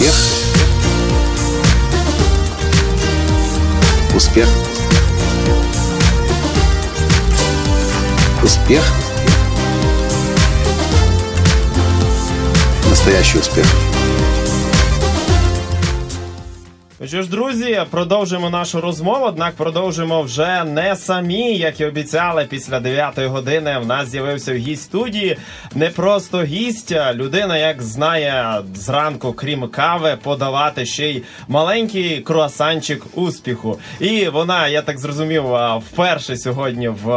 Успех. Успех. Успех. Настоящий успех. Ну Що ж, друзі, продовжуємо нашу розмову. Однак продовжуємо вже не самі, як і обіцяли. Після 9-ї години в нас з'явився в гість студії. Не просто гість, людина, як знає зранку, крім кави, подавати ще й маленький круасанчик успіху. І вона, я так зрозумів, вперше сьогодні в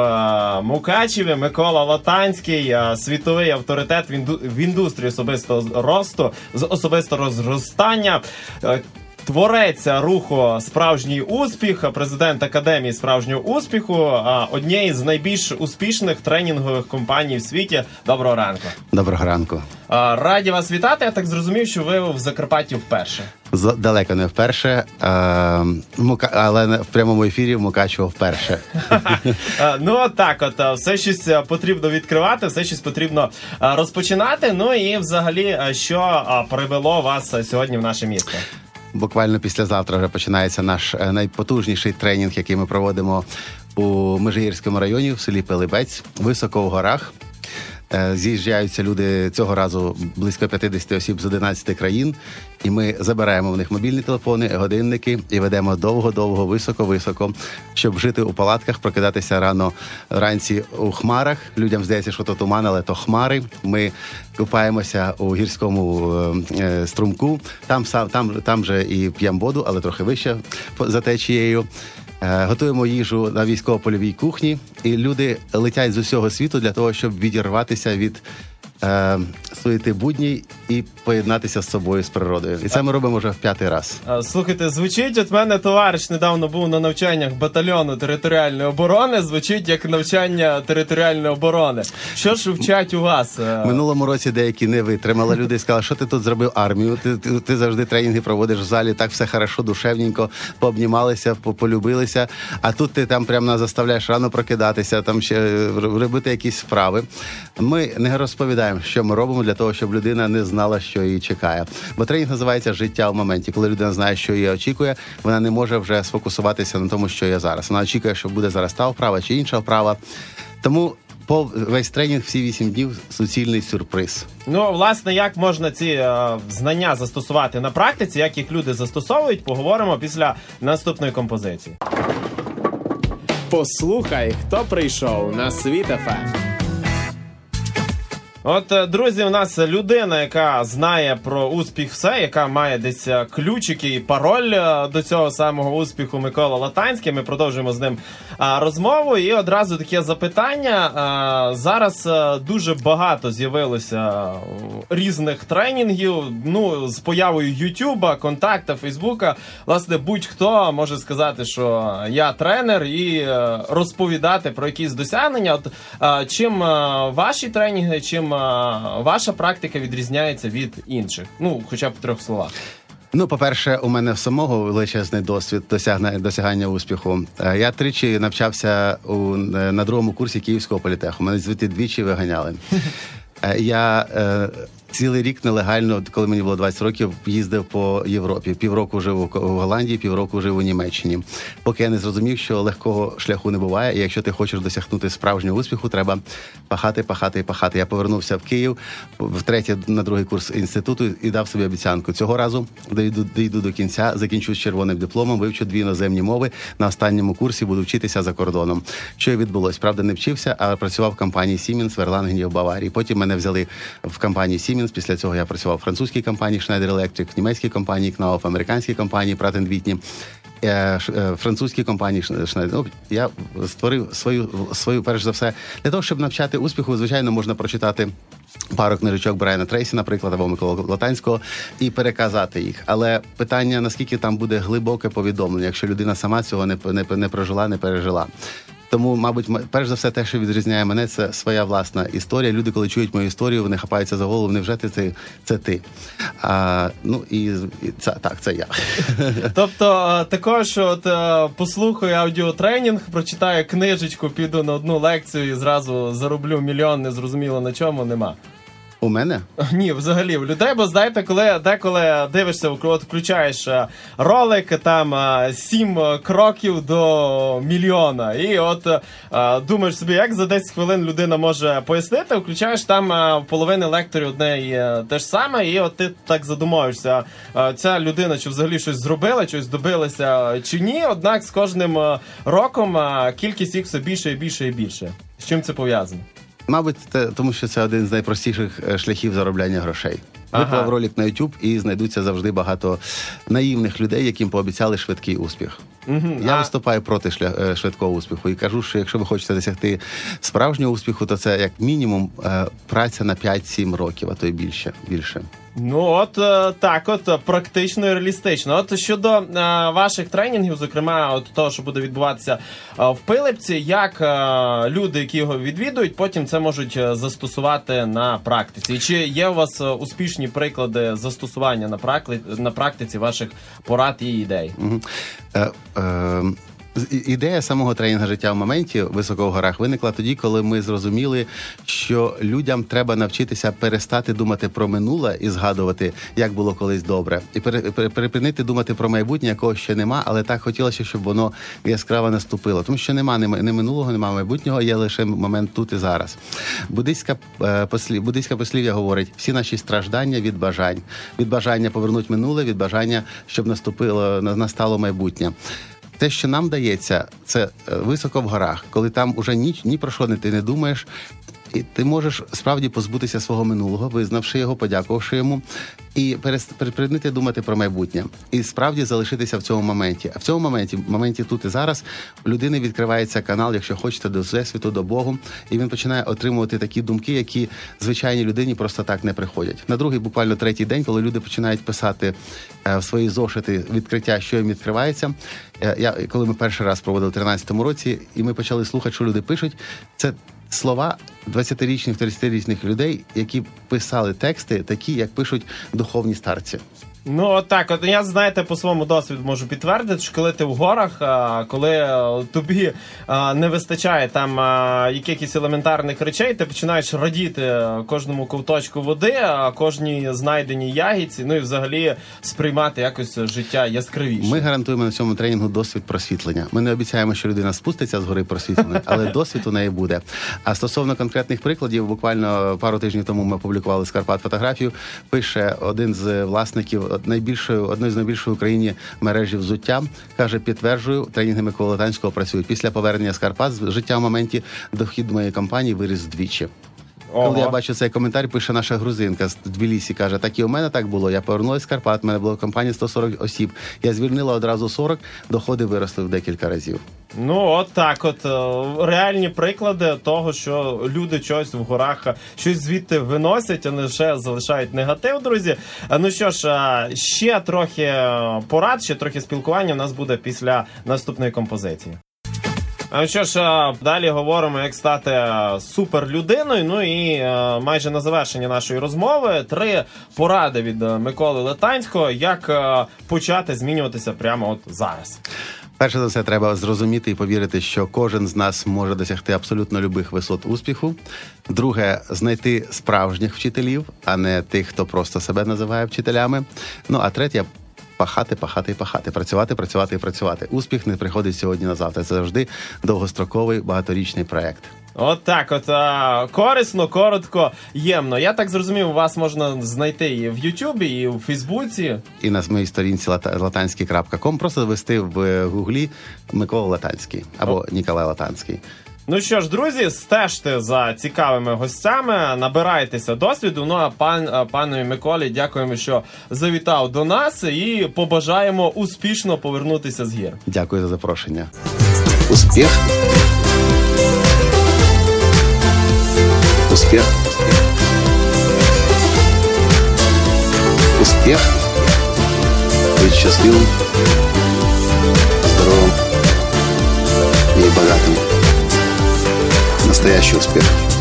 Мукачеві. Микола Латанський, світовий авторитет в індустрії особистого росту, з особистого розростання. Творець руху справжній успіх, президент академії справжнього успіху, однієї з найбільш успішних тренінгових компаній в світі. Доброго ранку. Доброго ранку. Раді вас вітати. Я так зрозумів, що ви в Закарпатті вперше. З- далеко не вперше, але в прямому ефірі Мукачево вперше. Ну так, от все щось потрібно відкривати, все щось потрібно розпочинати. Ну і взагалі, що привело вас сьогодні в наше місто? Буквально післязавтра вже починається наш е, найпотужніший тренінг, який ми проводимо у Межигірському районі в селі Пилибець, високо в горах. Е, З'їжджаються люди цього разу близько 50 осіб з 11 країн, і ми забираємо в них мобільні телефони, годинники і ведемо довго-довго, високо-високо, щоб жити у палатках, прокидатися рано вранці у хмарах. Людям здається, що то туман, але то хмари. Ми купаємося у гірському е, е, струмку. Там сам там, там же і п'ємо воду, але трохи вище за течією. Е, Готуємо їжу на військово-польовій кухні, і люди летять з усього світу для того, щоб відірватися від е, суєти будній і поєднатися з собою з природою. І це ми робимо вже в п'ятий раз. А, Слухайте, звучить, от мене товариш недавно був на навчаннях батальйону територіальної оборони. Звучить як навчання територіальної оборони. Що ж вчать у вас? Е, Минулому році деякі не витримали. Люди і сказали, що ти тут зробив армію. Ти, ти, ти завжди тренінги проводиш в залі, так все хорошо, душевненько, пообнімалися, полюбилися. А тут ти там прямо нас заставляєш рано прокидатися, там ще е, робити якісь справи. Ми не розповідаємо, що ми робимо для того, щоб людина не знала, що її чекає. Бо тренінг називається життя в моменті. Коли людина знає, що її очікує, вона не може вже сфокусуватися на тому, що є зараз. Вона очікує, що буде зараз та вправа чи інша вправа. Тому по весь тренінг всі вісім днів суцільний сюрприз. Ну, власне, як можна ці е, знання застосувати на практиці, як їх люди застосовують, поговоримо після наступної композиції. Послухай, хто прийшов на світ Ем. От, е, друзі, у нас людина, яка знає про успіх все, яка має десь е, ключики і пароль е, до цього самого успіху Микола Латанський. Ми продовжуємо з ним розмову. І одразу таке запитання. Зараз дуже багато з'явилося різних тренінгів. Ну, з появою Ютуба, контакта, Фейсбука. Власне, будь-хто може сказати, що я тренер, і розповідати про якісь досягнення. От чим ваші тренінги, чим ваша практика відрізняється від інших? Ну, хоча б в трьох словах. Ну, по-перше, у мене в самого величезний досвід досягнення, досягання успіху. Е, Я тричі навчався у, е, на другому курсі Київського політеху. Мене звідти двічі виганяли. Е, Я цілий рік нелегально, коли мені було 20 років, їздив по Європі. Півроку жив у Голландії, півроку жив у Німеччині. Поки я не зрозумів, що легкого шляху не буває, і якщо ти хочеш досягнути справжнього успіху, треба пахати, пахати і пахати. Я повернувся в Київ втретє на другий курс інституту і дав собі обіцянку. Цього разу дійду, дійду до кінця, закінчу з червоним дипломом, вивчу дві іноземні мови. На останньому курсі буду вчитися за кордоном. Що і відбулось? Правда, не вчився, а працював в компанії Siemens в Ерлангені в Баварії. Потім мене взяли в компанії Siemens. Після цього я працював в французькій компанії Schneider Electric, німецькій компанії Knauf, американській компанії Pratt Whitney. е, е, французькій компанії Schneider. Ну, я створив свою свою перш за все для того, щоб навчати успіху. Звичайно, можна прочитати. Пару книжечок Брайана Трейсі, наприклад, або Микола Латанського, і переказати їх. Але питання наскільки там буде глибоке повідомлення, якщо людина сама цього не, не, не прожила, не пережила. Тому, мабуть, перш за все, те, що відрізняє мене, це своя власна історія. Люди, коли чують мою історію, вони хапаються за голову. Невже ти це, це ти? А, ну і, і це так, це я. Тобто, е, також от е, послухаю аудіотренінг, прочитаю книжечку, піду на одну лекцію і зразу зароблю мільйон, не зрозуміло на чому, нема. У мене Ні, взагалі в людей, бо знаєте, коли деколи дивишся, от включаєш е, ролик, там е, сім кроків до мільйона, і от е, думаєш собі, як за 10 хвилин людина може пояснити, включаєш там половини лекторів одне і те ж саме, і от ти так задумаєшся, ця людина чи взагалі щось зробила, щось добилася чи ні. Однак з кожним роком кількість їх все більше і більше і більше. З чим це пов'язано? Мабуть, те, тому що це один з найпростіших е, шляхів заробляння грошей. Ага. Виклав ролик на YouTube і знайдуться завжди багато наївних людей, яким пообіцяли швидкий успіх. Я а- виступаю проти шля... е, швидкого успіху і кажу, що якщо ви хочете досягти справжнього успіху, то це як мінімум е, праця на 5-7 років, а то й більше. більше. Ну от е, так, от практично і реалістично. От щодо е, ваших тренінгів, зокрема, от того, що буде відбуватися е, в Пилипці, як е, люди, які його відвідують, потім це можуть е, застосувати на практиці. Чи є у вас е, успішні приклади застосування на пракли- на практиці ваших порад і ідей? Мгм. Ідея самого тренінгу життя в моменті високо в горах виникла тоді, коли ми зрозуміли, що людям треба навчитися перестати думати про минуле і згадувати, як було колись добре, і перепинити думати про майбутнє, якого ще нема, але так хотілося, щоб воно яскраво наступило. Тому що нема м- минулого, нема майбутнього, є лише момент тут і зараз. Буддийська е, послів, буддийська послів'я говорить: всі наші страждання від бажань, від бажання повернути минуле, від бажання, щоб наступило на- настало майбутнє. Те, що нам дається, це е, високо в горах, коли там уже ні, ні про що не ти не думаєш, і ти можеш справді позбутися свого минулого, визнавши його, подякувавши йому, і припинити думати про майбутнє, і справді залишитися в цьому моменті. А в цьому моменті, в моменті тут і зараз, у людини відкривається канал, якщо хочете, до всесвіту, до Богу, і він починає отримувати такі думки, які звичайній людині просто так не приходять. На другий, буквально третій день, коли люди починають писати е, в свої зошити відкриття, що їм відкривається. е, Я коли ми перший раз проводили в 13-му році, і ми почали слухати, що люди пишуть. Це слова 20-річних, 30-річних людей, які писали тексти, такі, як пишуть духовні старці. Ну, от так, от я знаєте, по своєму досвіду можу підтвердити, що коли ти в горах, а, коли е, тобі а, не вистачає там а, якихось елементарних речей, ти починаєш радіти кожному ковточку води, а кожній знайденій ягідці, ну і взагалі сприймати якось життя яскравіше. Ми гарантуємо на цьому тренінгу досвід просвітлення. Ми не обіцяємо, що людина спуститься з гори просвітлення, але досвід у неї буде. А стосовно конкретних прикладів, буквально пару тижнів тому ми опублікували з Карпат фотографію. Пише один з власників найбільшої одної з найбільшої в Україні мережі взуття. каже: підтверджую, тренінги Миколи Латанського працюють. Після повернення з Карпат життя в моменті дохід моєї компанії виріс вдвічі. Коли я бачу цей коментар, пише наша грузинка з Тбілісі, каже, так і у мене так було. Я повернулася з Карпат, в мене була компанія 140 осіб. Я звільнила одразу 40, доходи виросли в декілька разів. Ну, от так, от е, реальні приклади того, що люди щось в горах, е, щось звідти виносять, а не лише залишають негатив, друзі. Е, Ну що ж, ще трохи порад, ще трохи спілкування у нас буде після наступної композиції. А що ж, е, далі говоримо, як стати е, суперлюдиною. Ну і е, майже на завершення нашої розмови три поради від Миколи Летанського, як почати змінюватися прямо от зараз. Перше за все, треба зрозуміти і повірити, що кожен з нас може досягти абсолютно любих висот успіху. Друге, знайти справжніх вчителів, а не тих, хто просто себе називає вчителями. Ну а третє. Пахати, пахати і пахати, працювати, працювати і працювати. Успіх не приходить сьогодні на завтра. Це завжди довгостроковий багаторічний проект. От так, от а, корисно, коротко, ємно. Я так зрозумів, вас можна знайти і в Ютубі, і в Фейсбуці. І на моїй сторінці латанський.ком просто ввести в гуглі Микола Латанський або Ніколай Латанський. Ну що ж, друзі, стежте за цікавими гостями, набирайтеся досвіду. Ну а пан а, панові Миколі, дякуємо, що завітав до нас, і побажаємо успішно повернутися з гір. Дякую за запрошення. Успіх. Успіх. Успіх. Быть счастливым, здоровым и богатым. Настоящий успех.